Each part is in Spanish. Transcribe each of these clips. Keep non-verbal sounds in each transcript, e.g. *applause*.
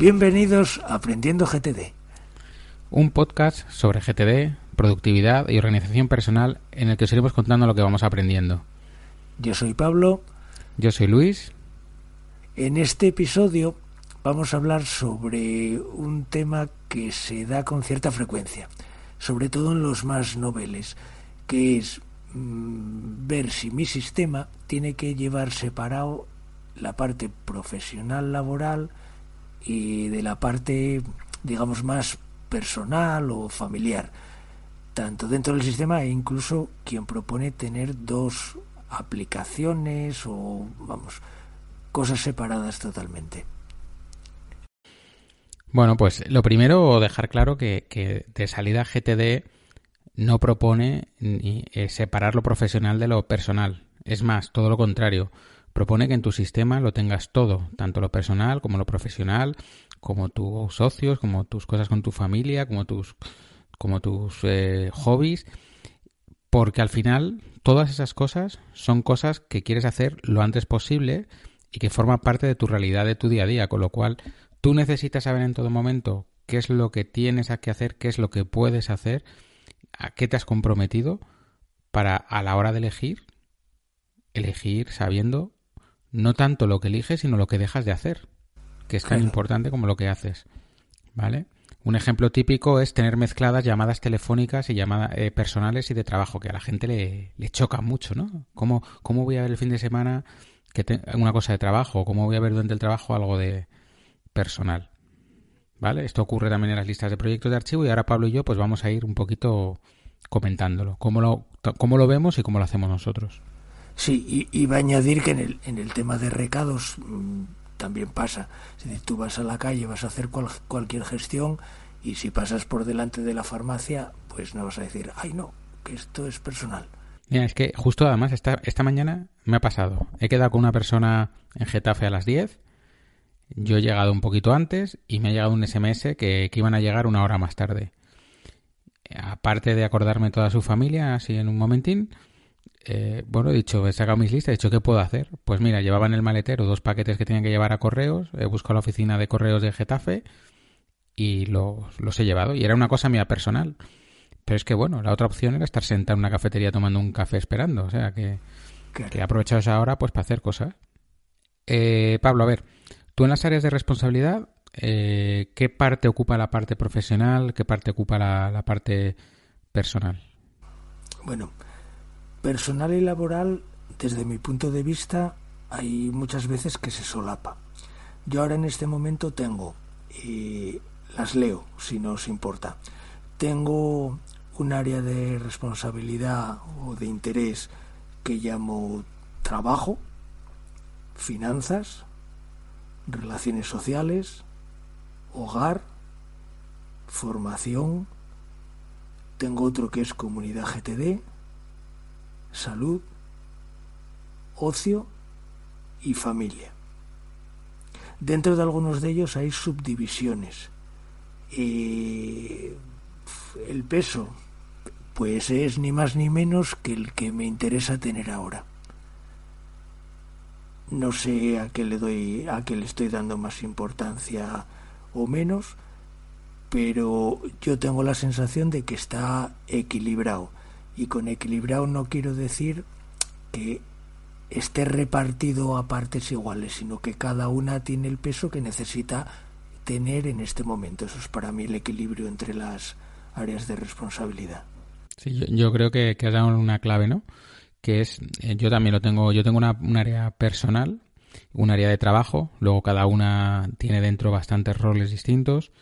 Bienvenidos a Aprendiendo GTD. Un podcast sobre GTD, productividad y organización personal en el que os iremos contando lo que vamos aprendiendo. Yo soy Pablo. Yo soy Luis. En este episodio vamos a hablar sobre un tema que se da con cierta frecuencia, sobre todo en los más noveles, que es mm, ver si mi sistema tiene que llevar separado la parte profesional laboral y de la parte, digamos, más personal o familiar, tanto dentro del sistema e incluso quien propone tener dos aplicaciones o, vamos, cosas separadas totalmente. Bueno, pues lo primero, dejar claro que, que de salida GTD no propone ni, eh, separar lo profesional de lo personal. Es más, todo lo contrario propone que en tu sistema lo tengas todo, tanto lo personal como lo profesional, como tus socios, como tus cosas con tu familia, como tus, como tus eh, hobbies, porque al final todas esas cosas son cosas que quieres hacer lo antes posible y que forman parte de tu realidad de tu día a día, con lo cual tú necesitas saber en todo momento qué es lo que tienes que hacer, qué es lo que puedes hacer, a qué te has comprometido para a la hora de elegir, elegir sabiendo no tanto lo que eliges, sino lo que dejas de hacer, que es tan importante como lo que haces. ¿Vale? Un ejemplo típico es tener mezcladas llamadas telefónicas y llamadas eh, personales y de trabajo, que a la gente le, le choca mucho, ¿no? ¿Cómo, ¿Cómo, voy a ver el fin de semana que una cosa de trabajo? ¿Cómo voy a ver durante el trabajo algo de personal? ¿Vale? Esto ocurre también en las listas de proyectos de archivo y ahora Pablo y yo pues vamos a ir un poquito comentándolo, cómo lo, cómo lo vemos y cómo lo hacemos nosotros. Sí, y, va a añadir que en el, en el tema de recados mm, también pasa. Si tú vas a la calle, vas a hacer cualquier gestión y si pasas por delante de la farmacia, pues no vas a decir, ay no, que esto es personal. Mira, es que justo además esta, esta mañana me ha pasado. He quedado con una persona en Getafe a las 10. Yo he llegado un poquito antes y me ha llegado un SMS que, que iban a llegar una hora más tarde. Aparte de acordarme toda su familia, así en un momentín, eh, bueno, he dicho, he sacado mis listas, he dicho, ¿qué puedo hacer? Pues mira, llevaba en el maletero dos paquetes que tenían que llevar a correos, he buscado la oficina de correos de Getafe y los, los he llevado. Y era una cosa mía personal. Pero es que, bueno, la otra opción era estar sentado en una cafetería tomando un café esperando. O sea, que, que he aprovechado esa hora pues para hacer cosas. Eh, Pablo, a ver, tú en las áreas de responsabilidad, eh, ¿qué parte ocupa la parte profesional? ¿Qué parte ocupa la, la parte personal? Bueno, personal y laboral, desde mi punto de vista, hay muchas veces que se solapa. Yo ahora en este momento tengo, y las leo si no os importa, tengo un área de responsabilidad o de interés que llamo trabajo, finanzas, relaciones sociales, hogar, formación, tengo otro que es comunidad GTD, salud, ocio y familia. Dentro de algunos de ellos hay subdivisiones. el peso, pues es ni más ni menos que el que me interesa tener ahora. No sé a qué le doy, a qué le estoy dando más importancia o menos, pero yo tengo la sensación de que está equilibrado y con equilibrado no quiero decir que esté repartido a partes iguales, sino que cada una tiene el peso que necesita tener en este momento. Eso es para mí el equilibrio entre las áreas de responsabilidad. Sí, yo, creo que, que, has dado una clave, ¿no? Que es, eh, yo también lo tengo, yo tengo una, un área personal, un área de trabajo, luego cada una tiene dentro bastantes roles distintos.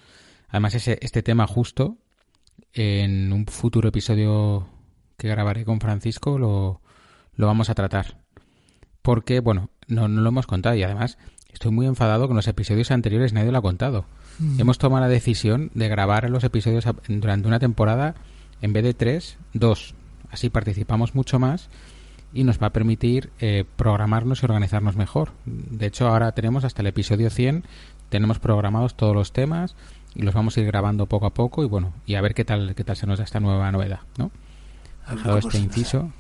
Además, ese, este tema justo, en un futuro episodio que grabaré con Francisco lo, lo vamos a tratar. Porque, bueno, no, no, lo hemos contado y además estoy muy enfadado con los episodios anteriores, nadie lo ha contado. Mm. Hemos tomado la decisión de grabar los episodios durante una temporada en vez de tres, dos. Así participamos mucho más y nos va a permitir eh, programarnos y organizarnos mejor. De hecho, ahora tenemos hasta el episodio 100, tenemos programados todos los temas y los vamos a ir grabando poco a poco y bueno, y a ver qué tal qué tal se nos da esta nueva novedad, ¿no? Dejado este inciso.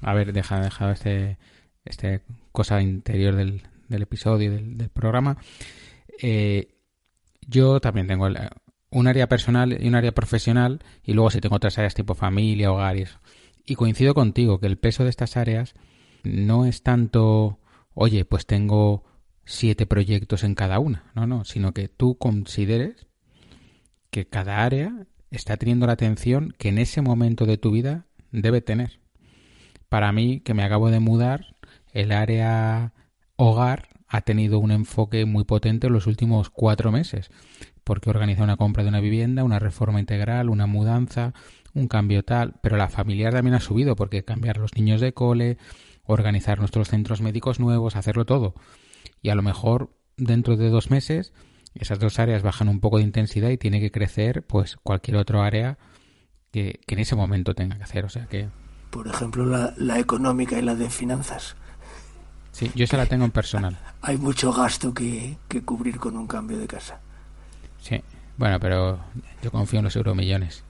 A ver, deja, dejado este, este cosa interior del, del episodio, del, del programa. Eh, yo también tengo un área personal y un área profesional y luego si tengo otras áreas tipo familia, hogar y eso. Y coincido contigo que el peso de estas áreas no es tanto, oye, pues tengo siete proyectos en cada una, no, no, sino que tú consideres que cada área está teniendo la atención que en ese momento de tu vida debe tener. Para mí, que me acabo de mudar, el área hogar ha tenido un enfoque muy potente en los últimos cuatro meses, porque organiza una compra de una vivienda, una reforma integral, una mudanza, un cambio tal, pero la familiar también ha subido, porque cambiar los niños de cole, organizar nuestros centros médicos nuevos, hacerlo todo. Y a lo mejor dentro de dos meses esas dos áreas bajan un poco de intensidad y tiene que crecer pues cualquier otro área que, en ese momento tenga que hacer. O sea que... Por ejemplo, la, la económica y la de finanzas. Sí, yo esa la tengo en personal. *laughs* Hay mucho gasto que, que cubrir con un cambio de casa. Sí, bueno, pero yo confío en los euromillones.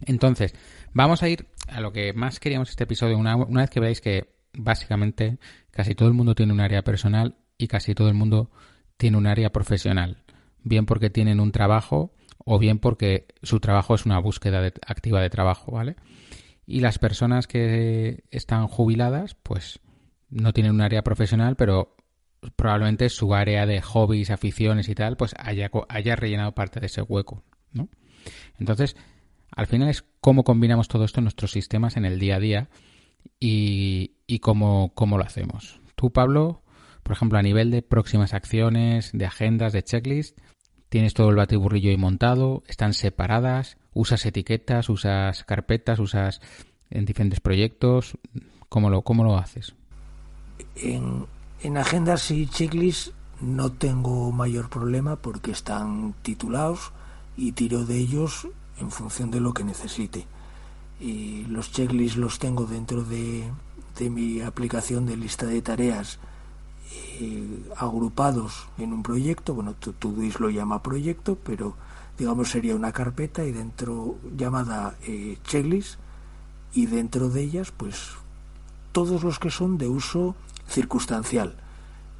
Entonces, vamos a ir a lo que más queríamos este episodio. Una, una, vez que veáis que básicamente casi todo el mundo tiene un área personal y casi todo el mundo tiene un área profesional. Bien porque tienen un trabajo o bien porque su trabajo es una búsqueda activa de trabajo, ¿vale? Y las personas que están jubiladas, pues no tienen un área profesional, pero probablemente su área de hobbies, aficiones y tal, pues haya, haya rellenado parte de ese hueco, ¿no? Entonces, al final es cómo combinamos todo esto en nuestros sistemas en el día a día y, cómo, cómo lo hacemos. Tú, Pablo, por ejemplo, a nivel de próximas acciones, de agendas, de checklist, tienes todo el batiburrillo ahí montado, están separadas, usas etiquetas, usas carpetas, usas en diferentes proyectos. ¿Cómo lo, cómo lo haces? En, en agendas y checklists no tengo mayor problema porque están titulados y tiro de ellos en función de lo que necesite. Y los checklists los tengo dentro de, de mi aplicación de lista de tareas eh, agrupados en un proyecto, bueno, Todoist lo llama proyecto, pero digamos sería una carpeta y dentro llamada eh, checklist y dentro de ellas pues todos los que son de uso circunstancial.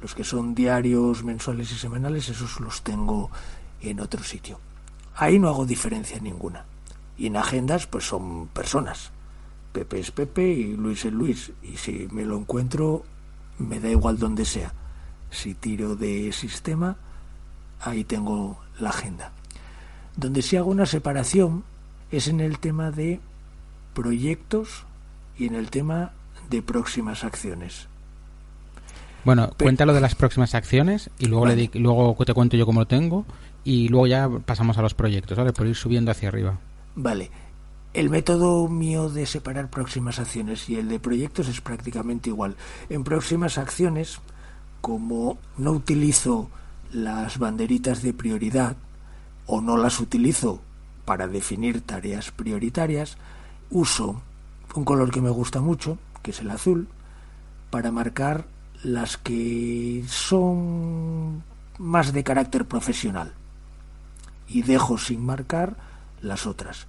Los que son diarios, mensuales y semanales, esos los tengo en otro sitio. Ahí no hago diferencia ninguna. Y en agendas pues son personas. Pepe es Pepe y Luis es Luis. Y si me lo encuentro me da igual donde sea. Si tiro de sistema, ahí tengo la agenda. Donde sí hago una separación es en el tema de proyectos y en el tema de próximas acciones. Bueno, cuéntalo de las próximas acciones y luego, le luego te cuento yo cómo lo tengo y luego ya pasamos a los proyectos, ¿vale? Por ir subiendo hacia arriba. Vale. El método mío de separar próximas acciones y el de proyectos es prácticamente igual. En próximas acciones, como no utilizo las banderitas de prioridad o no las utilizo para definir tareas prioritarias, uso un color que me gusta mucho, que es el azul, para marcar las que son más de carácter profesional y dejo sin marcar las otras.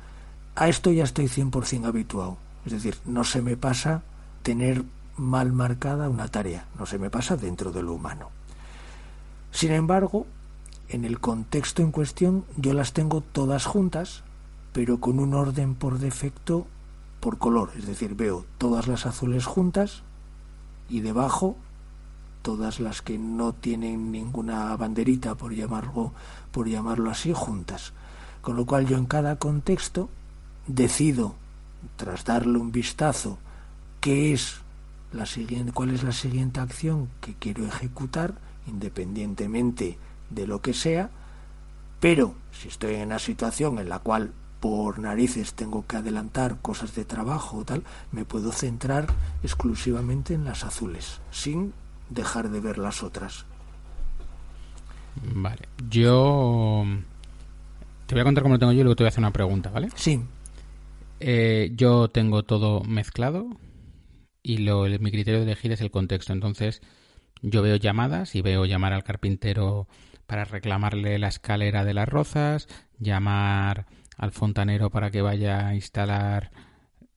A esto ya estoy 100% habituado. Es decir, no se me pasa tener mal marcada una tarea, no se me pasa dentro de lo humano. Sin embargo, en el contexto en cuestión yo las tengo todas juntas, pero con un orden por defecto por color, es decir, veo todas las azules juntas y debajo todas las que no tienen ninguna banderita por llamarlo por llamarlo así juntas. Con lo cual yo en cada contexto decido, tras darle un vistazo, qué es la siguiente, cuál es la siguiente acción que quiero ejecutar, independientemente de lo que sea, pero si estoy en una situación en la cual por narices tengo que adelantar cosas de trabajo o tal, me puedo centrar exclusivamente en las azules, sin dejar de ver las otras. Vale, yo te voy a contar cómo lo tengo yo y luego te voy a hacer una pregunta, ¿vale? Sí. Eh, yo tengo todo mezclado y lo, mi criterio de elegir es el contexto. Entonces, yo veo llamadas y veo llamar al carpintero para reclamarle la escalera de las rozas, llamar al fontanero para que vaya a instalar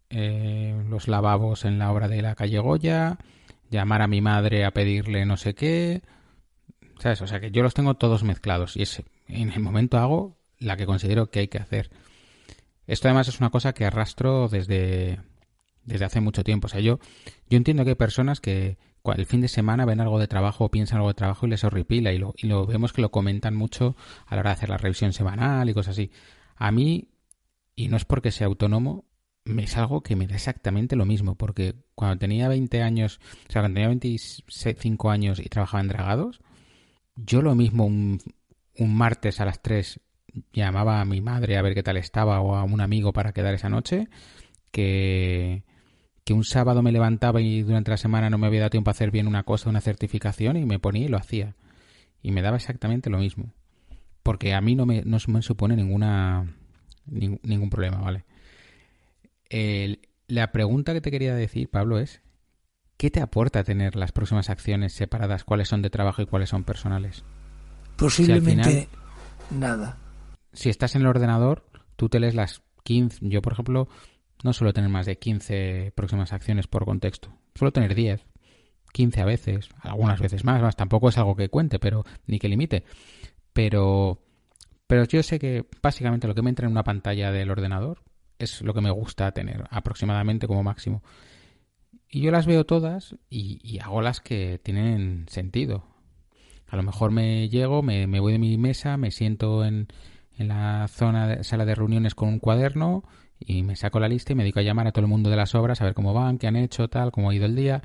eh, los lavabos en la obra de la calle Goya, llamar a mi madre a pedirle no sé qué. ¿Sabes? O sea que yo los tengo todos mezclados y es, en el momento hago la que considero que hay que hacer. Esto además es una cosa que arrastro desde, desde hace mucho tiempo. O sea, yo, yo entiendo que hay personas que el fin de semana ven algo de trabajo o piensan algo de trabajo y les horripila y lo, y lo vemos que lo comentan mucho a la hora de hacer la revisión semanal y cosas así. A mí, y no es porque sea autónomo, es algo que me da exactamente lo mismo, porque cuando tenía 20 años, o sea, cuando tenía 25 años y trabajaba en dragados, yo lo mismo un, un martes a las 3 llamaba a mi madre a ver qué tal estaba o a un amigo para quedar esa noche, que, que un sábado me levantaba y durante la semana no me había dado tiempo a hacer bien una cosa, una certificación, y me ponía y lo hacía. Y me daba exactamente lo mismo. Porque a mí no me, no me supone ninguna, ningún problema, ¿vale? la pregunta que te quería decir, Pablo, es ¿qué te aporta tener las próximas acciones separadas? ¿Cuáles son de trabajo y cuáles son personales? Posiblemente nada. Si estás en el ordenador, tú te lees las 15. Yo, por ejemplo, no suelo tener más de 15 próximas acciones por contexto. Suelo tener 10, 15 a veces, algunas veces más, más. Tampoco es algo que cuente, pero ni que limite. Pero, pero yo sé que básicamente lo que me entra en una pantalla del ordenador es lo que me gusta tener aproximadamente como máximo. Y yo las veo todas y, hago las que tienen sentido. A lo mejor me llego, me, voy de mi mesa, me siento en, en la zona de sala de reuniones con un cuaderno y me saco la lista y me dedico a llamar a todo el mundo de las obras a ver cómo van, qué han hecho, tal, cómo ha ido el día.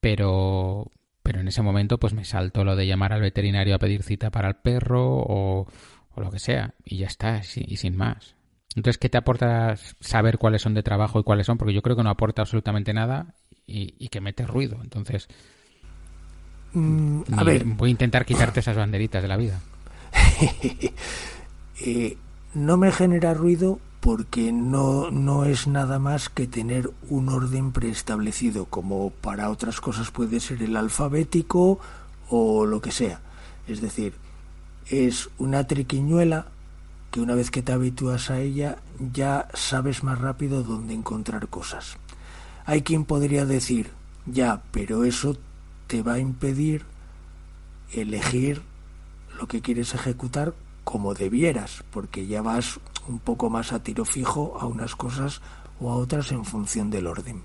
Pero, pero en ese momento pues me salto lo de llamar al veterinario a pedir cita para el perro o, o lo que sea y ya está, y sin más. Entonces, ¿qué te aporta saber cuáles son de trabajo y cuáles son? Porque yo creo que no aporta absolutamente nada y, que mete ruido. Entonces, mm, a ver. voy a intentar quitarte esas banderitas de la vida. *laughs* Eh, no me genera ruido porque no, no es nada más que tener un orden preestablecido, como para otras cosas puede ser el alfabético o lo que sea. Es decir, es una triquiñuela que una vez que te habitúas a ella ya sabes más rápido dónde encontrar cosas. Hay quien podría decir, ya, pero eso te va a impedir elegir lo que quieres ejecutar como debieras, porque ya vas un poco más a tiro fijo a unas cosas o a otras en función del orden.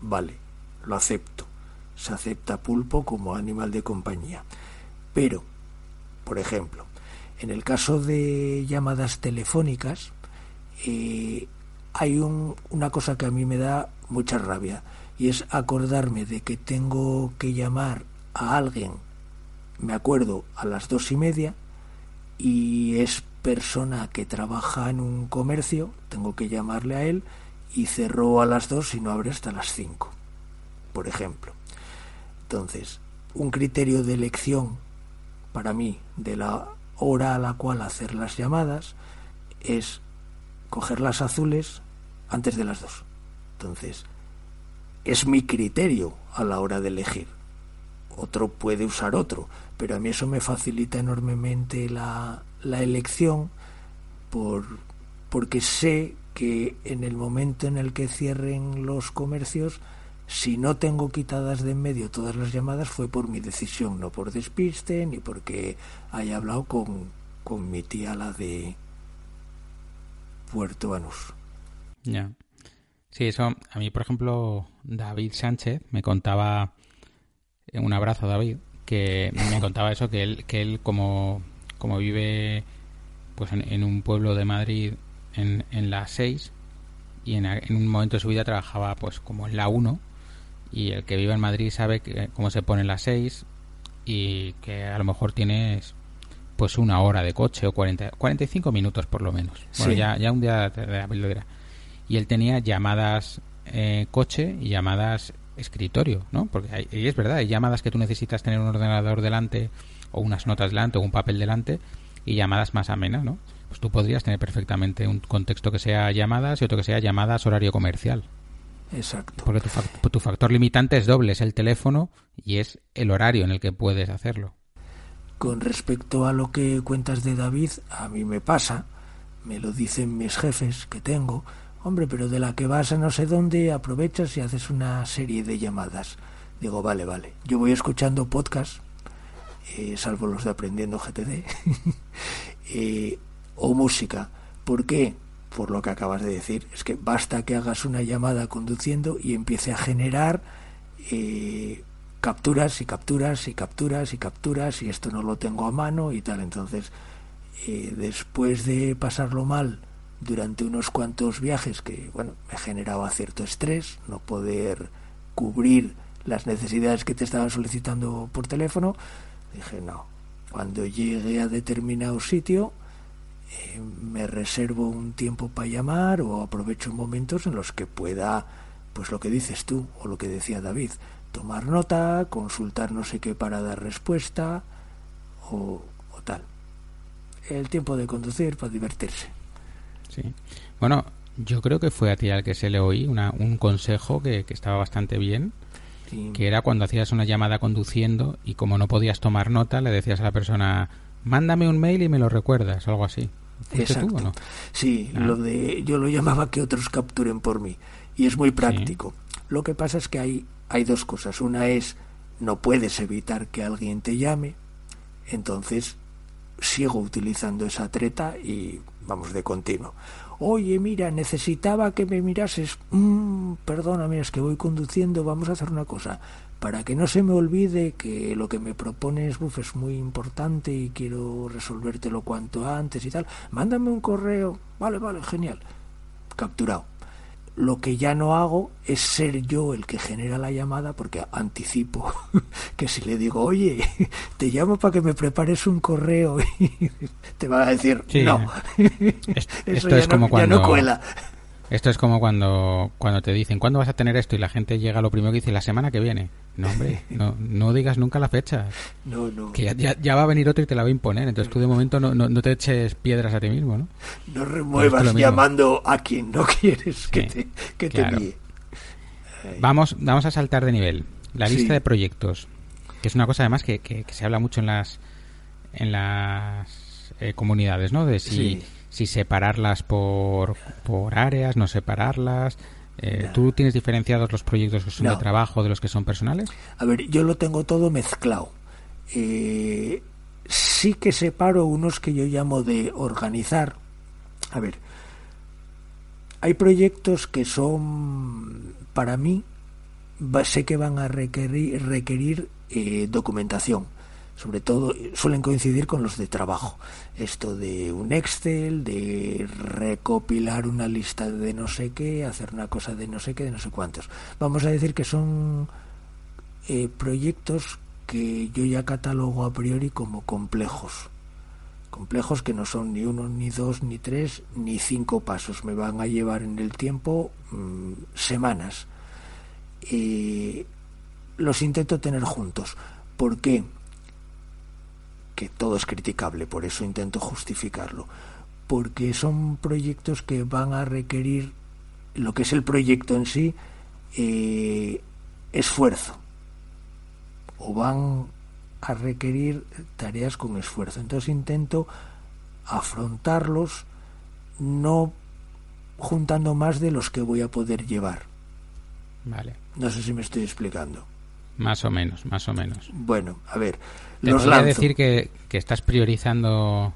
Vale, lo acepto. Se acepta pulpo como animal de compañía. Pero, por ejemplo, en el caso de llamadas telefónicas, eh, hay una cosa que a mí me da mucha rabia y es acordarme de que tengo que llamar a alguien, me acuerdo, a las dos y media y es persona que trabaja en un comercio, tengo que llamarle a él y cerró a las dos y no abre hasta las cinco, por ejemplo. Entonces, un criterio de elección para mí de la hora a la cual hacer las llamadas es coger las azules antes de las dos. Entonces, es mi criterio a la hora de elegir. Otro puede usar otro, pero a mí eso me facilita enormemente la, la elección por, porque sé que en el momento en el que cierren los comercios si no tengo quitadas de en medio todas las llamadas fue por mi decisión, no por despiste ni porque haya hablado con, con mi tía, la de Puerto Banús. Ya. Sí, eso, a mí, por ejemplo, David Sánchez me contaba, un abrazo David, que me contaba eso, que él, que él como, como vive pues en, un pueblo de Madrid en, en la 6 y en, en, un momento de su vida trabajaba pues como en la 1 y el que vive en Madrid sabe que, cómo se pone las 6 y que a lo mejor tienes pues una hora de coche o 40, 45 minutos por lo menos. Bueno, ya, ya un día de la Y él tenía llamadas eh, coche y llamadas escritorio, ¿no? Porque y es verdad, hay llamadas que tú necesitas tener un ordenador delante o unas notas delante o un papel delante y llamadas más amenas, ¿no? Pues tú podrías tener perfectamente un contexto que sea llamadas y otro que sea llamadas horario comercial. Exacto. Porque tu, factor limitante es doble, es el teléfono y es el horario en el que puedes hacerlo. Con respecto a lo que cuentas de David, a mí me pasa, me lo dicen mis jefes que tengo, hombre, pero de la que vas a no sé dónde, aprovechas y haces una serie de llamadas. Digo, vale, vale, yo voy escuchando podcast eh, salvo los de aprendiendo GTD, *laughs* eh, o música. ¿Por qué? Por lo que acabas de decir. Es que basta que hagas una llamada conduciendo y empiece a generar eh, capturas y capturas y capturas y capturas y esto no lo tengo a mano y tal. Entonces, después de pasarlo mal durante unos cuantos viajes que, bueno, me generaba cierto estrés, no poder cubrir las necesidades que te estaban solicitando por teléfono, dije, no, cuando llegue a determinado sitio, eh, me reservo un tiempo para llamar o aprovecho momentos en los que pueda, pues lo que dices tú o lo que decía David, tomar nota, consultar no sé qué para dar respuesta o, tal. El tiempo de conducir para divertirse. Sí. Bueno, yo creo que fue a ti al que se le oí una, un consejo que, que estaba bastante bien que era cuando hacías una llamada conduciendo y como no podías tomar nota, le decías a la persona, mándame un mail y me lo recuerdas, algo así. Exacto. Tú, no? Sí, ah. lo de, yo lo llamaba que otros capturen por mí y es muy práctico. Lo que pasa es que hay, hay dos cosas. Una es, no puedes evitar que alguien te llame, entonces sigo utilizando esa treta y vamos de continuo. Oye, mira, necesitaba que me mirases, mm, perdóname, es que voy conduciendo, vamos a hacer una cosa, para que no se me olvide que lo que me propones, buf, es muy importante y quiero resolvértelo cuanto antes y tal, mándame un correo, vale, vale, genial, capturado lo que ya no hago es ser yo el que genera la llamada porque anticipo *laughs* que si le digo, oye, te llamo para que me prepares un correo *laughs* y te va a decir, no. *laughs* Esto es como cuando... cuela. Esto es como cuando, cuando te dicen, ¿cuándo vas a tener esto? Y la gente llega lo primero que dice, la semana que viene. No, hombre, *laughs* no, no digas nunca la fecha. No, no. Que ya, va a venir otro y te la va a imponer. Entonces tú de momento no, no, te eches piedras a ti mismo, ¿no? No remuevas llamando a quien no *laughs* quieres que te, que te. Vamos, vamos a saltar de nivel. La lista de proyectos, que es una cosa además que, que, se habla mucho en las, en las eh, comunidades, ¿no? De si si separarlas por, por áreas, no separarlas. Eh, ¿Tú tienes diferenciados los proyectos que son de trabajo de los que son personales? A ver, yo lo tengo todo mezclado. Eh, sí que separo unos que yo llamo de organizar. A ver, hay proyectos que son, para mí, sé que van a requerir, requerir eh, documentación sobre todo suelen coincidir con los de trabajo. Esto de un Excel, de recopilar una lista de no sé qué, hacer una cosa de no sé qué, de no sé cuántos. Vamos a decir que son eh, proyectos que yo ya catalogo a priori como complejos. Complejos que no son ni uno, ni dos, ni tres, ni cinco pasos. Me van a llevar en el tiempo mm, semanas. Eh, los intento tener juntos. ¿Por qué? Que todo es criticable, por eso intento justificarlo, porque son proyectos que van a requerir lo que es el proyecto en sí, eh, esfuerzo, o van a requerir tareas con esfuerzo. Entonces intento afrontarlos no juntando más de los que voy a poder llevar. Vale. No sé si me estoy explicando. Más o menos, más o menos. Bueno, a ver, te podría decir que, estás priorizando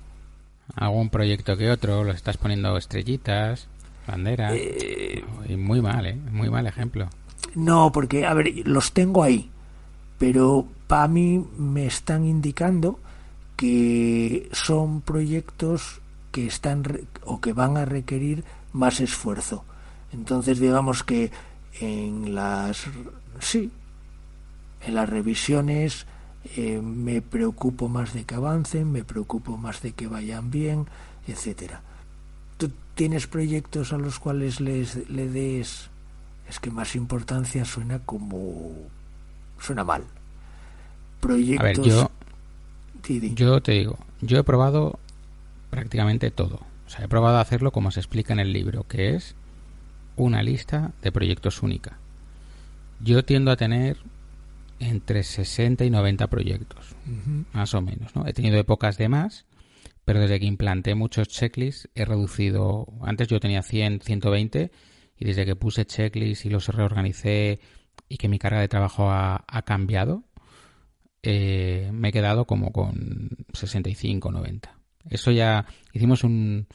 algún proyecto que otro, lo estás poniendo estrellitas, banderas. Eh, y muy mal, ¿eh? Muy mal ejemplo. No, porque, a ver, los tengo ahí, pero para mí me están indicando que son proyectos que están o que van a requerir más esfuerzo. Entonces, digamos que en las sí, en las revisiones eh, me preocupo más de que avancen, me preocupo más de que vayan bien, etcétera. ¿Tú tienes proyectos a los cuales les, le des, es que más importancia suena como, suena mal. Proyectos... A ver, yo, yo te digo, yo he probado prácticamente todo. O sea, he probado hacerlo como se explica en el libro, que es una lista de proyectos única. Yo tiendo a tener entre 60 y 90 proyectos, más o menos. ¿no? He tenido épocas de más, pero desde que implanté muchos checklists he reducido, antes yo tenía 100, 120 y desde que puse checklists y los reorganicé y que mi carga de trabajo ha, cambiado, eh, me he quedado como con 65, 90. Eso ya hicimos un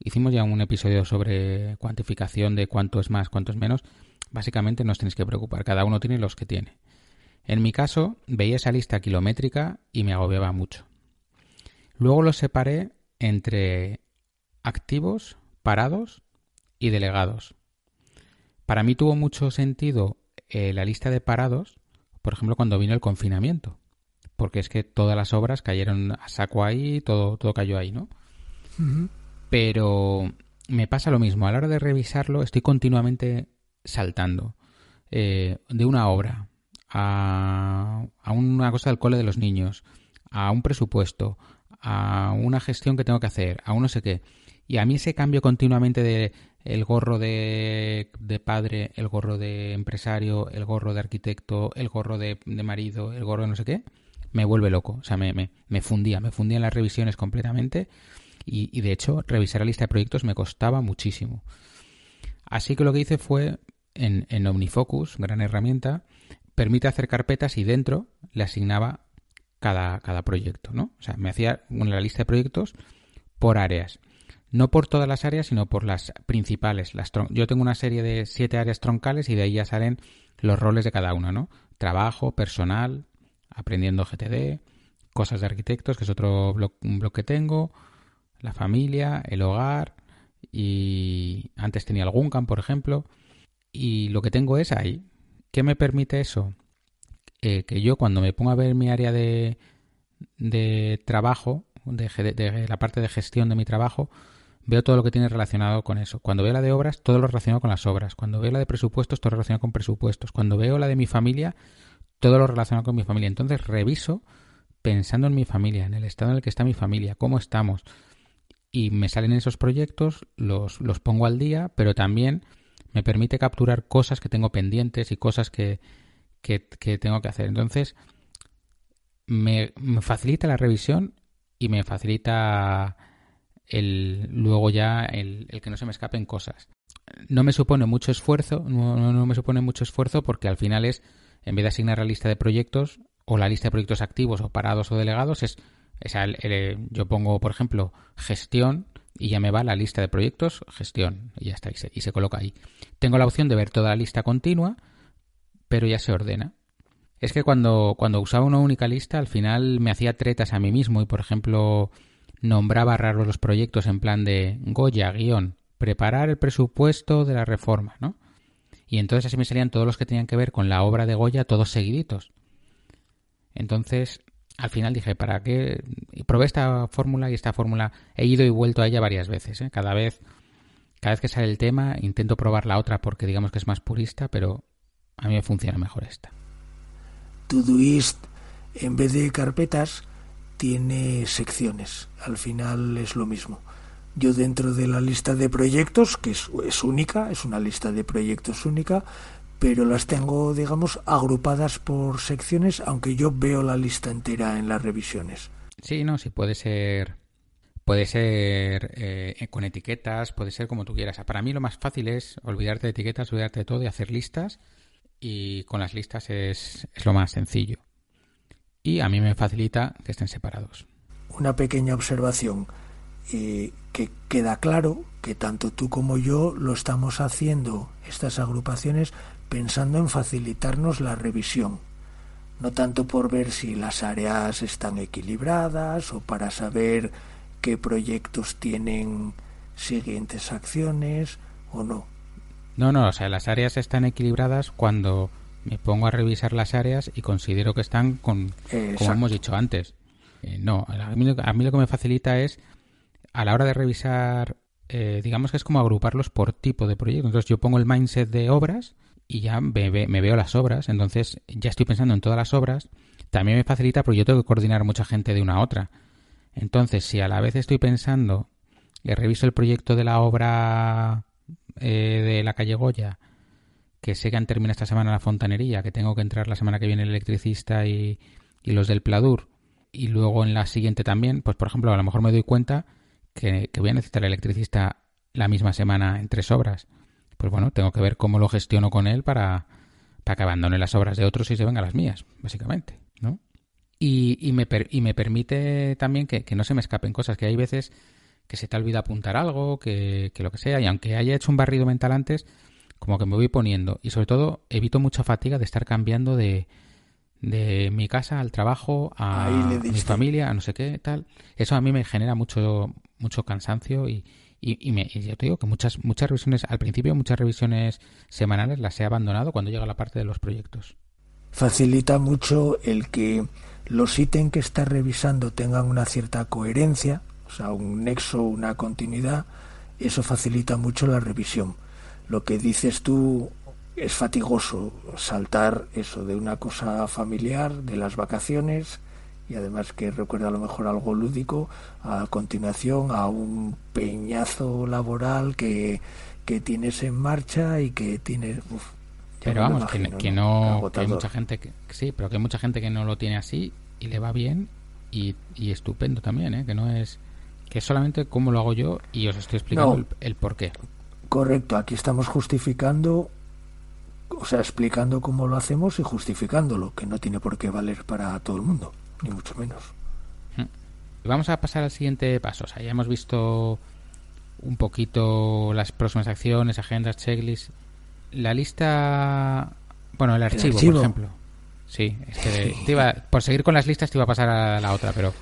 hicimos ya un episodio sobre cuantificación de cuánto es más, cuánto es menos. Básicamente no os tenéis que preocupar, cada uno tiene los que tiene. En mi caso, veía esa lista kilométrica y me agobiaba mucho. Luego los separé entre activos, parados y delegados. Para mí tuvo mucho sentido eh, la lista de parados, por ejemplo, cuando vino el confinamiento, porque es que todas las obras cayeron a saco ahí, todo, todo cayó ahí, ¿no? Pero me pasa lo mismo, a la hora de revisarlo estoy continuamente saltando eh, de una obra a, una cosa del cole de los niños, a un presupuesto, a una gestión que tengo que hacer, a un no sé qué. Y a mí ese cambio continuamente de el gorro de, padre, el gorro de empresario, el gorro de arquitecto, el gorro de, marido, el gorro de no sé qué, me vuelve loco. O sea, me, me, me fundía, me fundía en las revisiones completamente. Y, y, de hecho, revisar la lista de proyectos me costaba muchísimo. Así que lo que hice fue en, en OmniFocus, gran herramienta, permite hacer carpetas y dentro le asignaba cada, cada proyecto, ¿no? O sea, me hacía una lista de proyectos por áreas no por todas las áreas, sino por las principales. Las yo tengo una serie de siete áreas troncales y de ahí ya salen los roles de cada una, ¿no? Trabajo, personal, aprendiendo GTD, cosas de arquitectos, que es otro un blog que tengo, la familia, el hogar y antes tenía el Guncam, por ejemplo, y lo que tengo es ahí. ¿Qué me permite eso? Eh, que yo cuando me pongo a ver mi área de, de trabajo, de, la parte de gestión de mi trabajo, veo todo lo que tiene relacionado con eso. Cuando veo la de obras, todo lo relacionado con las obras. Cuando veo la de presupuestos, todo lo relacionado con presupuestos. Cuando veo la de mi familia, todo lo relacionado con mi familia. Entonces reviso pensando en mi familia, en el estado en el que está mi familia, cómo estamos. Y me salen esos proyectos, los, los pongo al día, pero también me permite capturar cosas que tengo pendientes y cosas que, que, tengo que hacer. Entonces, me, facilita la revisión y me facilita el, luego ya el, que no se me escapen cosas. No me supone mucho esfuerzo, no, me supone mucho esfuerzo porque al final es, en vez de asignar la lista de proyectos o la lista de proyectos activos o parados o delegados, es, es yo pongo, por ejemplo, gestión y ya me va la lista de proyectos, gestión, y ya está, y se, y se coloca ahí. Tengo la opción de ver toda la lista continua, pero ya se ordena. Es que cuando, cuando usaba una única lista, al final me hacía tretas a mí mismo y, por ejemplo, nombraba raros los proyectos en plan de Goya, guion, preparar el presupuesto de la reforma, ¿no? Y entonces así me salían todos los que tenían que ver con la obra de Goya, todos seguiditos. Entonces, al final dije, ¿para qué? Y probé esta fórmula y esta fórmula he ido y vuelto a ella varias veces. ¿eh? Cada vez, cada vez que sale el tema, intento probar la otra porque digamos que es más purista, pero a mí me funciona mejor esta. Todoist, en vez de carpetas, tiene secciones. Al final es lo mismo. Yo dentro de la lista de proyectos, que es, es, única, es una lista de proyectos única, pero las tengo, digamos, agrupadas por secciones, aunque yo veo la lista entera en las revisiones. Sí, no, sí puede ser. Puede ser eh, con etiquetas, puede ser como tú quieras. Para mí lo más fácil es olvidarte de etiquetas, olvidarte de todo y hacer listas. Y con las listas es, es lo más sencillo y a mí me facilita que estén separados. Una pequeña observación. Eh, que queda claro que tanto tú como yo lo estamos haciendo, estas agrupaciones, pensando en facilitarnos la revisión. No tanto por ver si las áreas están equilibradas o para saber qué proyectos tienen siguientes acciones o no. No, no, o sea, las áreas están equilibradas cuando me pongo a revisar las áreas y considero que están con, como hemos dicho antes. Eh, no, a mí, lo que me facilita es, a la hora de revisar, eh, digamos que es como agruparlos por tipo de proyecto. Entonces yo pongo el mindset de obras y ya me, veo las obras, entonces ya estoy pensando en todas las obras. También me facilita porque yo tengo que coordinar mucha gente de una a otra. Entonces, si a la vez estoy pensando y reviso el proyecto de la obra eh, de la calle Goya que sé que han terminado esta semana la fontanería, que tengo que entrar la semana que viene el electricista y, los del Pladur, y luego en la siguiente también, pues por ejemplo, a lo mejor me doy cuenta que, voy a necesitar el electricista la misma semana en tres obras. Pues bueno, tengo que ver cómo lo gestiono con él para, para que abandone las obras de otros y se venga las mías, básicamente, ¿no? y, me, y me permite también que, no se me escapen cosas, que hay veces que se te olvida apuntar algo, que, que lo que sea, y aunque haya hecho un barrido mental antes, como que me voy poniendo. Y sobre todo evito mucha fatiga de estar cambiando de, de mi casa al trabajo, a mi familia, a no sé qué, tal. Eso a mí me genera mucho, mucho cansancio y, y, me, yo te digo que muchas, muchas revisiones, al principio muchas revisiones semanales las he abandonado cuando llega la parte de los proyectos. Facilita mucho el que los ítems que estás revisando tengan una cierta coherencia, o sea, un nexo, una continuidad, eso facilita mucho la revisión. Lo que dices tú es fatigoso saltar eso de una cosa familiar, de las vacaciones, y además que recuerda a lo mejor algo lúdico, a continuación a un peñazo laboral que, que tienes en marcha y que tienes... pero vamos, que, no, hay mucha gente que sí, pero que hay mucha gente que no lo tiene así y le va bien y, y estupendo también, ¿eh? que no es que es solamente cómo lo hago yo y os estoy explicando el, el por qué. Correcto, aquí estamos justificando o sea, explicando cómo lo hacemos y justificándolo, que no tiene por qué valer para todo el mundo ni mucho menos. Hmm. Vamos a pasar al siguiente paso. O sea, ya hemos visto un poquito las próximas acciones, agendas, checklists. La lista. Bueno, el archivo, por ejemplo. Sí, es que *laughs* por seguir con las listas te iba a pasar a la otra, pero.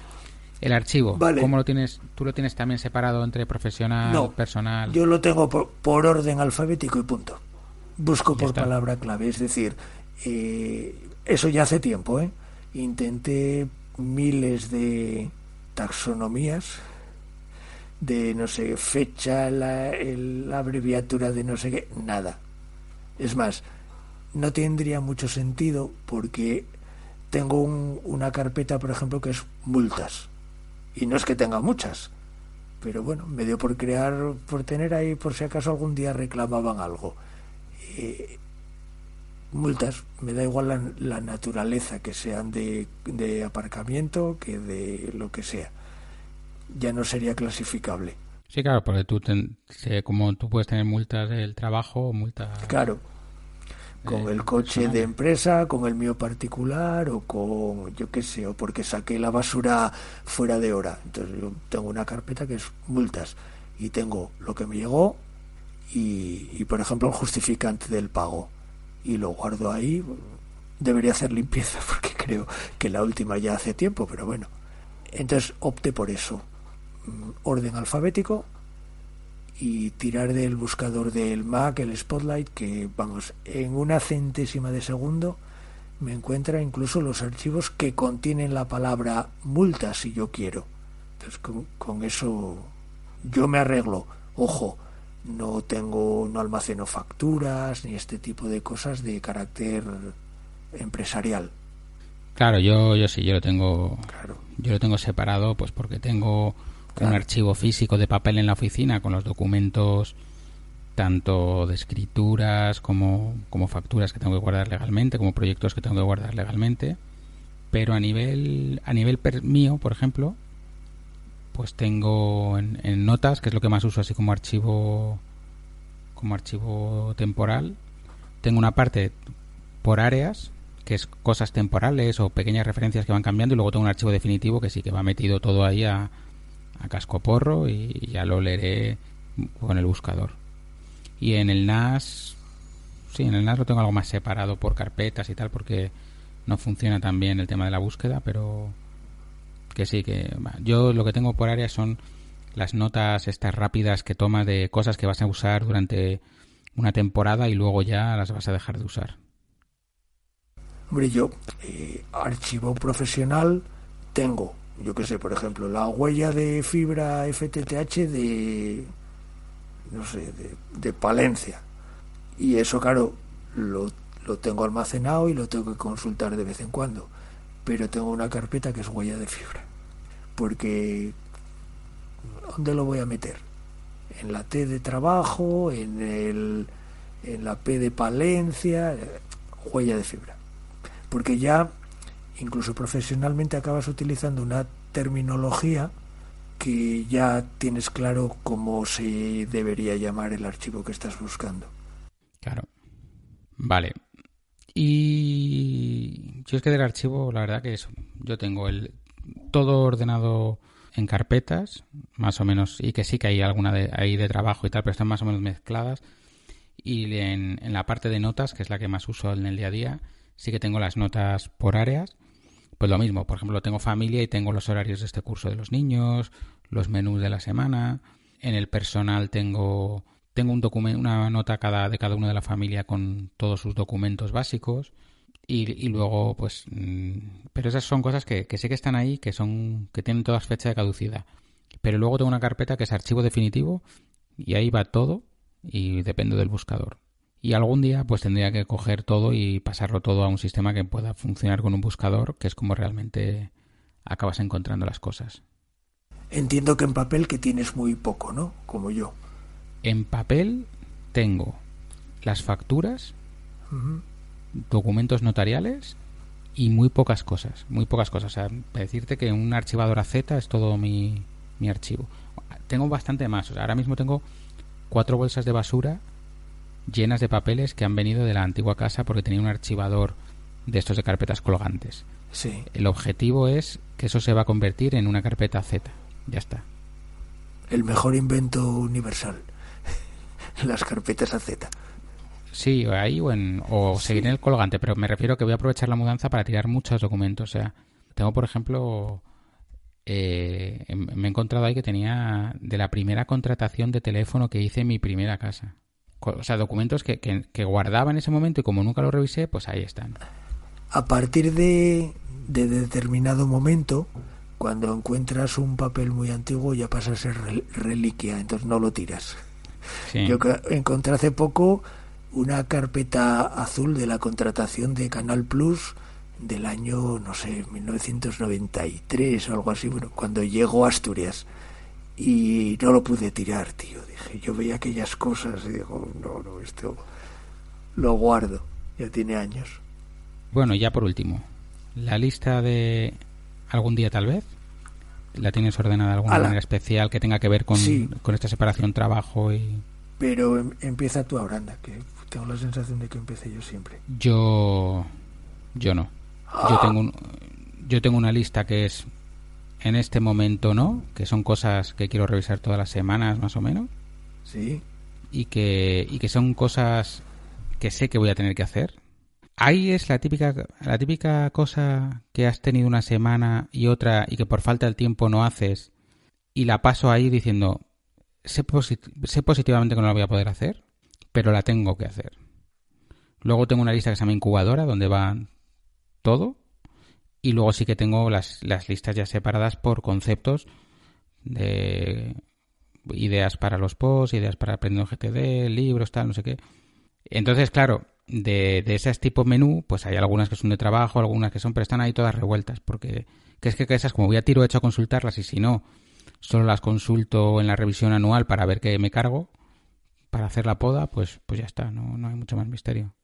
El archivo, ¿cómo lo tienes? ¿Tú lo tienes también separado entre profesional, no, personal? Yo lo tengo por, orden alfabético y punto. Busco por palabra clave, es decir, eh, eso ya hace tiempo, ¿eh? intenté miles de taxonomías de no sé fecha, la, abreviatura de no sé qué, nada. Es más, no tendría mucho sentido porque tengo una carpeta, por ejemplo, que es multas. Y no es que tenga muchas, pero bueno, me dio por crear, por tener ahí, por si acaso algún día reclamaban algo. Eh, multas, me da igual la, naturaleza, que sean de, de, aparcamiento que de lo que sea. Ya no sería clasificable. Sí, claro, porque tú, como tú puedes tener multas del trabajo, multas... Claro, con el coche de empresa, con el mío particular o con, yo qué sé, o porque saqué la basura fuera de hora. Entonces yo tengo una carpeta que es multas y tengo lo que me llegó y, y por ejemplo, el justificante del pago y lo guardo ahí. Debería hacer limpieza *laughs* porque creo que la última ya hace tiempo, pero bueno. Entonces opté por eso. Orden alfabético y tirar del buscador del Mac, el Spotlight, que vamos, en una centésima de segundo me encuentra incluso los archivos que contienen la palabra multa si yo quiero. Entonces con, con eso yo me arreglo. Ojo, no tengo, no almaceno facturas ni este tipo de cosas de carácter empresarial. Claro, yo, yo sí, yo lo tengo, yo lo tengo separado, pues porque tengo un archivo físico de papel en la oficina con los documentos tanto de escrituras como, como facturas que tengo que guardar legalmente, como proyectos que tengo que guardar legalmente. Pero a nivel, a nivel mío, por ejemplo, pues tengo en, notas, que es lo que más uso así como archivo como archivo temporal. Tengo una parte por áreas, que es cosas temporales o pequeñas referencias que van cambiando, y luego tengo un archivo definitivo que sí que va metido todo ahí a, a casco porro y ya lo leeré con el buscador. Y en el NAS, sí, en el NAS lo tengo algo más separado por carpetas y tal, porque no funciona tan bien el tema de la búsqueda, pero que sí, que yo lo que tengo por área son las notas estas rápidas que tomas de cosas que vas a usar durante una temporada y luego ya las vas a dejar de usar. Hombre, yo, eh, archivo profesional, tengo, yo qué sé, por ejemplo, la huella de fibra FTTH de, no sé, de, de Palencia. Y eso, claro, lo, lo tengo almacenado y lo tengo que consultar de vez en cuando. Pero tengo una carpeta que es huella de fibra porque ¿dónde lo voy a meter? En la T de trabajo, en, el, en la P de Palencia, huella de fibra. Porque ya, incluso profesionalmente, acabas utilizando una terminología que ya tienes claro cómo se debería llamar el archivo que estás buscando. Claro. Vale. Y yo es que del archivo, la verdad que eso, Yo tengo el todo ordenado en carpetas, más o menos, y que sí que hay alguna de, ahí de trabajo y tal, pero están más o menos mezcladas. Y en, en la parte de notas, que es la que más uso en el día a día, sí que tengo las notas por áreas. Pues lo mismo, por ejemplo, tengo familia y tengo los horarios de este curso de los niños, los menús de la semana. En el personal tengo, tengo un documento, una nota cada, de cada uno de la familia con todos sus documentos básicos. Y, y, luego, pues, mm, pero esas son cosas que, que sé que están ahí, que son, que tienen todas fecha de caducidad. Pero luego tengo una carpeta que es archivo definitivo y ahí va todo y depende del buscador. Y algún día, pues tendría que coger todo y pasarlo todo a un sistema que pueda funcionar con un buscador, que es como realmente acabas encontrando las cosas. Entiendo que en papel que tienes muy poco, ¿no? Como yo. En papel tengo las facturas, uh -huh documentos notariales y muy pocas cosas, muy pocas cosas. O sea, decirte que un archivador Z es todo mi, mi archivo. Tengo bastante más. O sea, ahora mismo tengo cuatro bolsas de basura llenas de papeles que han venido de la antigua casa porque tenía un archivador de estos de carpetas colgantes. Sí. El objetivo es que eso se va a convertir en una carpeta Z. Ya está. El mejor invento universal. *laughs* Las carpetas a Z. Sí, ahí o, en, o sí. seguir en el colgante, pero me refiero que voy a aprovechar la mudanza para tirar muchos documentos. O sea, tengo, por ejemplo, eh, me he encontrado ahí que tenía de la primera contratación de teléfono que hice en mi primera casa. O sea, documentos que, que, que guardaba en ese momento y como nunca lo revisé, pues ahí están. A partir de, de determinado momento, cuando encuentras un papel muy antiguo ya pasa a ser reliquia, entonces no lo tiras. Sí. Yo encontré hace poco una carpeta azul de la contratación de Canal Plus del año, no sé, 1993 o algo así, bueno, cuando llegó a Asturias. Y no lo pude tirar, tío. Dije, yo veía aquellas cosas y digo, no, no, esto lo guardo. Ya tiene años. Bueno, ya por último, la lista de algún día tal vez. ¿La tienes ordenada de alguna Ala. manera especial que tenga que ver con, Sí. con esta separación trabajo y...? Pero em- empieza tú ahora, anda, que tengo la sensación de que empecé yo siempre. Yo... Yo no. Yo tengo, un- yo tengo una lista que es en este momento no, que son cosas que quiero revisar todas las semanas más o menos Sí, y que, y que son cosas que sé que voy a tener que hacer. Ahí es la típica, la típica cosa que has tenido una semana y otra y que por falta de tiempo no haces y la paso ahí diciendo, sé, posit- sé positivamente que no la voy a poder hacer, pero la tengo que hacer. Luego tengo una lista que se llama incubadora donde va todo y luego sí que tengo las, las listas ya separadas por conceptos de ideas para los posts, ideas para aprendiendo GTD, libros, tal, no sé qué. Entonces, claro, de, de esas tipo menú, pues hay algunas que son de trabajo, algunas que son, pero están ahí todas revueltas, porque que es que esas, como voy a tiro hecho a consultarlas y si no, solo las consulto en la revisión anual para ver qué me cargo, para hacer la poda, pues, pues ya está, no, no hay mucho más misterio.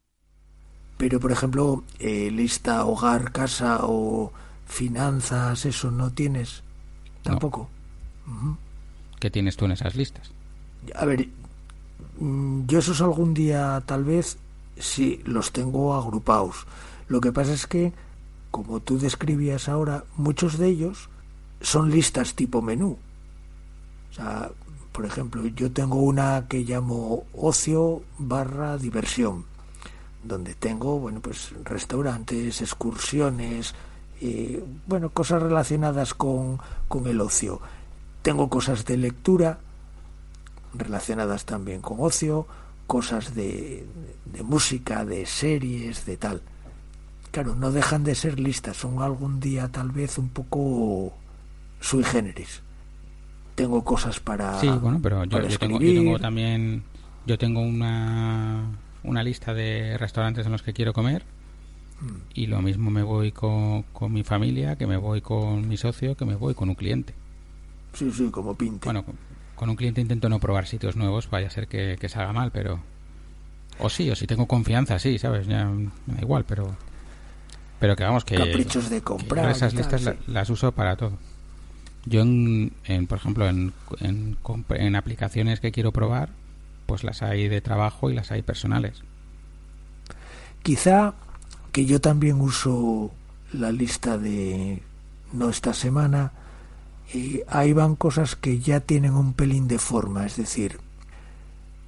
Pero por ejemplo, eh, lista hogar, casa o finanzas, eso no tienes tampoco. Ujú. ¿Qué tienes tú en esas listas? A ver, mm, yo esos algún día tal vez sí los tengo agrupados. Lo que pasa es que, como tú describías ahora, muchos de ellos son listas tipo menú. O sea, por ejemplo, yo tengo una que llamo ocio barra diversión, donde tengo, bueno, pues restaurantes, excursiones, eh, bueno, cosas relacionadas con, con el ocio. Tengo cosas de lectura, relacionadas también con ocio, cosas de, de música, de series, de tal. Claro, no dejan de ser listas, son algún día tal vez un poco sui generis. Tengo cosas para. Sí, bueno, pero yo, yo tengo, yo tengo también yo tengo una, una lista de restaurantes en los que quiero comer Mm. y lo mismo me voy con, con mi familia, que me voy con mi socio, que me voy con un cliente. Sí, sí, como pinte. Bueno, con, con un cliente intento no probar sitios nuevos, vaya a ser que, que salga mal, pero... O sí, o si tengo confianza, sí, ¿sabes? Ya me da igual, pero... Pero que vamos, que... Caprichos de comprar. esas tal, listas sí. la- las uso para todo. Yo, en, en, por ejemplo, en, en, en aplicaciones que quiero probar, pues las hay de trabajo y las hay personales. Quizá que yo también uso la lista de no esta semana, y ahí van cosas que ya tienen un pelín de forma, es decir,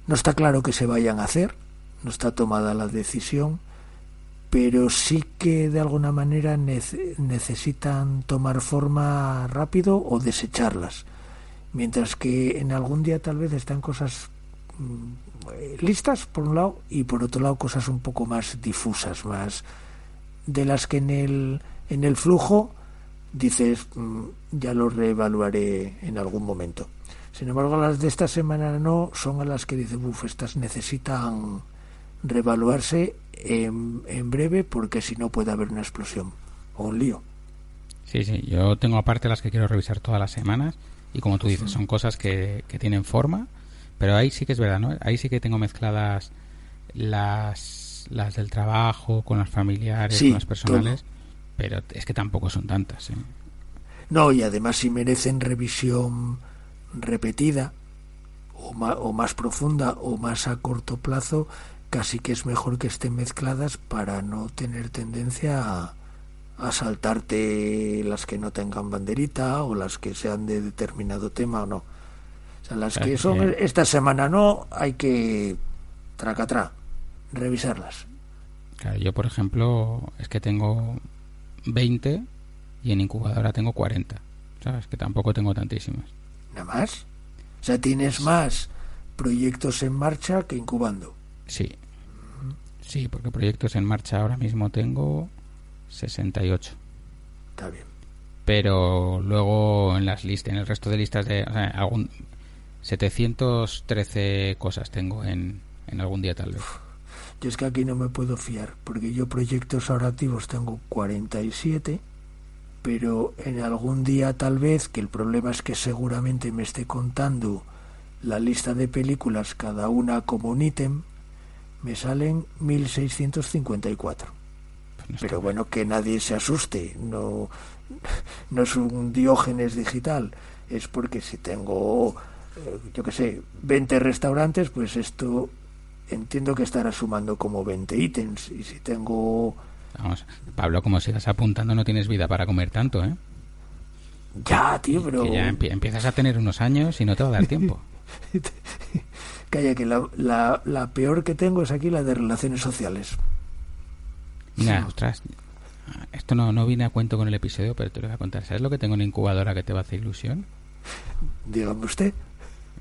no está claro que se vayan a hacer, no está tomada la decisión, pero sí que de alguna manera necesitan tomar forma rápido o desecharlas. Mientras que en algún día tal vez están cosas listas por un lado y por otro lado cosas un poco más difusas, más de las que en el, en el flujo dices mm, ya lo reevaluaré en algún momento. Sin embargo, las de esta semana no son a las que dice, uff, estas necesitan reevaluarse en, en breve porque si no puede haber una explosión o un lío. Sí, sí, yo tengo aparte las que quiero revisar todas las semanas y como tú dices, son cosas que, que tienen forma, pero ahí sí que es verdad, ¿no? Ahí sí que tengo mezcladas las, las del trabajo con las familiares, con las personales, pero es que tampoco son tantas. ¿eh? No, y además si merecen revisión repetida o más, o más profunda o más a corto plazo, casi que es mejor que estén mezcladas para no tener tendencia a, a saltarte las que no tengan banderita o las que sean de determinado tema o no. O sea, las que son esta semana no, hay que tracatrá, revisarlas. Claro, yo por ejemplo es que tengo 20 y en incubadora tengo 40. ¿Sabes? Que tampoco tengo tantísimas. ¿Nada más? O sea, tienes más proyectos en marcha que incubando. Sí. Sí, porque proyectos en marcha ahora mismo tengo 68. Está bien. Pero luego en las listas, en el resto de listas de. O sea, algún, 713 cosas tengo en, en algún día tal vez. Yo es que aquí no me puedo fiar, porque yo proyectos orativos tengo 47, pero en algún día tal vez, que el problema es que seguramente me esté contando la lista de películas cada una como un ítem, me salen 1654. Pues pero bueno, que nadie se asuste, no, no es un diógenes digital, es porque si tengo, yo qué sé, 20 restaurantes, pues esto entiendo que estará sumando como 20 ítems. Y si tengo. Vamos, Pablo, como sigas apuntando, no tienes vida para comer tanto, ¿eh? Ya, tío, pero. Que ya empiezas a tener unos años y no te va a dar tiempo. *laughs* Calla, que la, la, la, peor que tengo es aquí la de relaciones sociales. Mira, ostras, esto no, no vine a cuento con el episodio, pero te lo voy a contar. ¿Sabes lo que tengo en incubadora que te va a hacer ilusión? Dígame usted.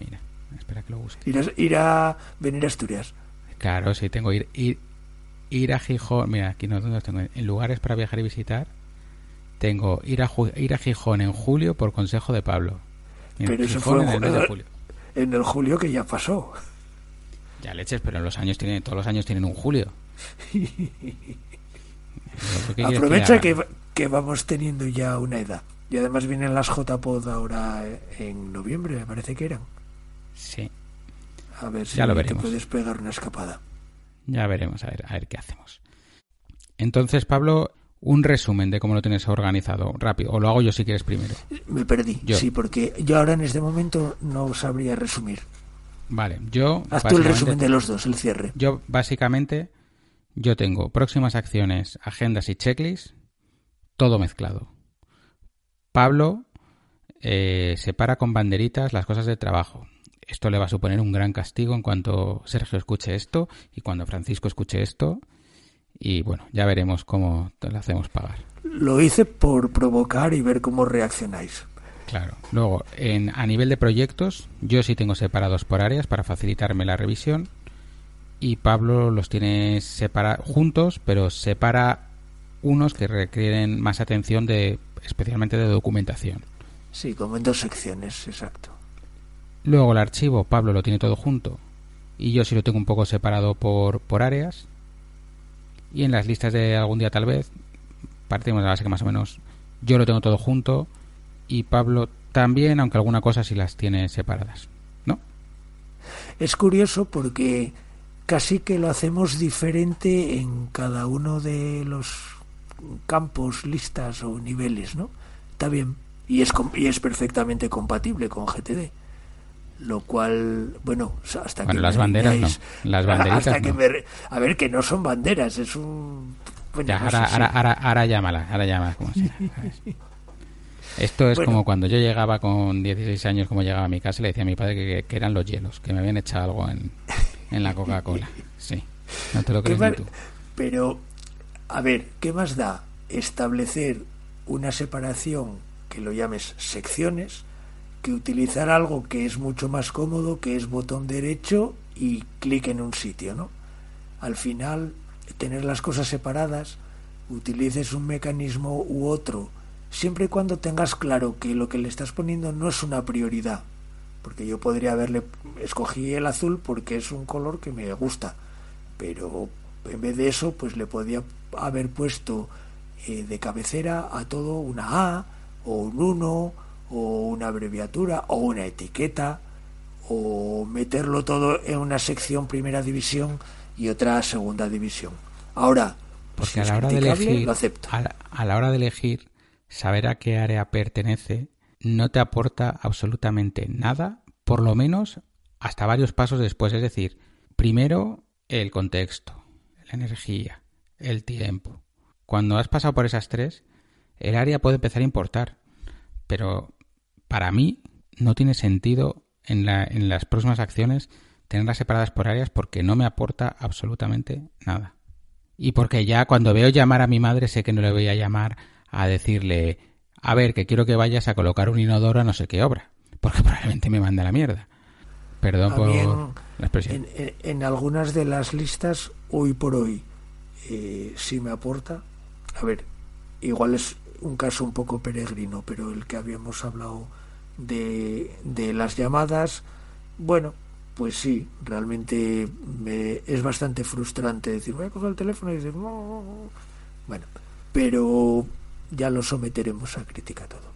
Mira, Espera que lo busque. Ir a, venir a Asturias. Claro, sí, tengo ir, ir, ir a Gijón. Mira, aquí no tengo. En lugares para viajar y visitar, tengo ir a, ir a Gijón en julio por consejo de Pablo. pero eso fue en el, mes de julio. en el julio que ya pasó. Ya leches, pero en los años tienen, todos los años tienen un julio. Aprovecha que, que, vamos teniendo ya una edad. Y además vienen las JPod ahora en noviembre, me parece que eran. Sí. A ver si ya lo veremos. te puedes pegar una escapada. Ya veremos, a ver, a ver qué hacemos. Entonces, Pablo, un resumen de cómo lo tienes organizado, rápido. O lo hago yo si quieres primero. Me perdí, sí, porque yo ahora en este momento no sabría resumir. Vale, yo... Haz tú el resumen de los dos, el cierre. Yo, básicamente, yo tengo próximas acciones, agendas y checklists, todo mezclado. Pablo eh, separa con banderitas las cosas de trabajo esto le va a suponer un gran castigo en cuanto Sergio escuche esto y cuando Francisco escuche esto. Y bueno, ya veremos cómo te lo hacemos pagar. Lo hice por provocar y ver cómo reaccionáis. Claro. Luego, en, a nivel de proyectos, yo sí tengo separados por áreas para facilitarme la revisión. Y Pablo los tiene separa juntos, pero separa unos que requieren más atención de especialmente de documentación. Sí, como en dos secciones, exacto. Luego el archivo, Pablo lo tiene todo junto y yo sí lo tengo un poco separado por, por áreas. Y en las listas de algún día tal vez, partimos de la base que más o menos yo lo tengo todo junto y Pablo también, aunque alguna cosa sí las tiene separadas. ¿No? Es curioso porque casi que lo hacemos diferente en cada uno de los campos, listas o niveles, ¿no? Está bien. Y es, y es perfectamente compatible con GTD lo cual, bueno, hasta que las banderas no. Las banderitas hasta que a ver, que no son banderas, es un... ahora, ahora, ahora, ahora, llámala, ahora llámala, como Esto es como cuando yo llegaba con 16 años, como llegaba a mi casa, le decía a mi padre que, eran los hielos, que me habían echado algo en, en la Coca-Cola. Sí, no te lo crees ni tú. Pero, a ver, ¿qué más da establecer una separación que lo llames secciones que utilizar algo que es mucho más cómodo, que es botón derecho y clic en un sitio, ¿no? Al final, tener las cosas separadas, utilices un mecanismo u otro, siempre y cuando tengas claro que lo que le estás poniendo no es una prioridad, porque yo podría haberle escogí el azul porque es un color que me gusta, pero en vez de eso, pues le podía haber puesto eh, de cabecera a todo una A o un 1 o una abreviatura o una etiqueta o meterlo todo en una sección primera división y otra segunda división. Ahora, porque a la hora de elegir, a la hora de elegir saber a qué área pertenece no te aporta absolutamente nada, por lo menos hasta varios pasos después. Es decir, primero el contexto, la energía, el tiempo. Cuando has pasado por esas tres, el área puede empezar a importar, pero para mí no tiene sentido en, en las próximas acciones tenerlas separadas por áreas porque no me aporta absolutamente nada. Y porque ya cuando veo llamar a mi madre sé que no le voy a llamar a decirle, a ver, que quiero que vayas a colocar un inodoro a no sé qué obra, porque *laughs* probablemente me manda la mierda. Perdón por la expresión. En, algunas de las listas, hoy por hoy, eh, sí me aporta. A ver, igual es un caso un poco peregrino, pero el que habíamos hablado de, de las llamadas, bueno, pues sí, realmente me, es bastante frustrante decir, voy a coger el teléfono y decir, no, bueno, pero ya lo someteremos a crítica todo.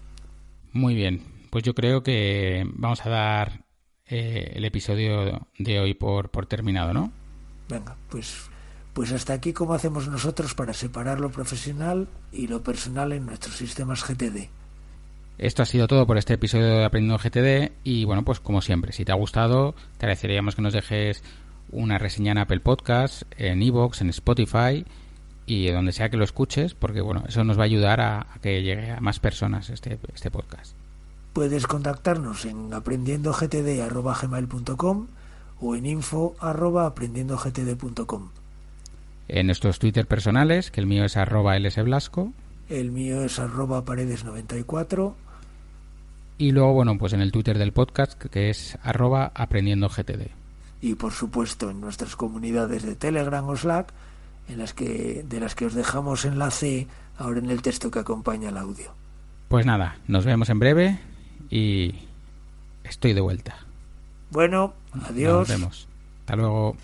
Muy bien, pues yo creo que vamos a dar eh, el episodio de hoy por, por terminado, ¿no? Venga, pues, pues hasta aquí cómo hacemos nosotros para separar lo profesional y lo personal en nuestros sistemas GTD. Esto ha sido todo por este episodio de Aprendiendo GTD y bueno, pues como siempre, si te ha gustado, te agradeceríamos que nos dejes una reseña en Apple Podcast, en Evox, en Spotify y donde sea que lo escuches, porque bueno, eso nos va a ayudar a, que llegue a más personas este, este podcast. Puedes contactarnos en aprendiendogtd.com o en info.aprendiendogtd.com. En nuestros Twitter personales, que el mío es arroba lsblasco. El mío es arroba paredes94 y luego, bueno, pues en el Twitter del podcast, que es arroba aprendiendo GTD. Y por supuesto en nuestras comunidades de Telegram o Slack, en las que, de las que os dejamos enlace ahora en el texto que acompaña el audio. Pues nada, nos vemos en breve y estoy de vuelta. Bueno, adiós. Nos vemos. Hasta luego.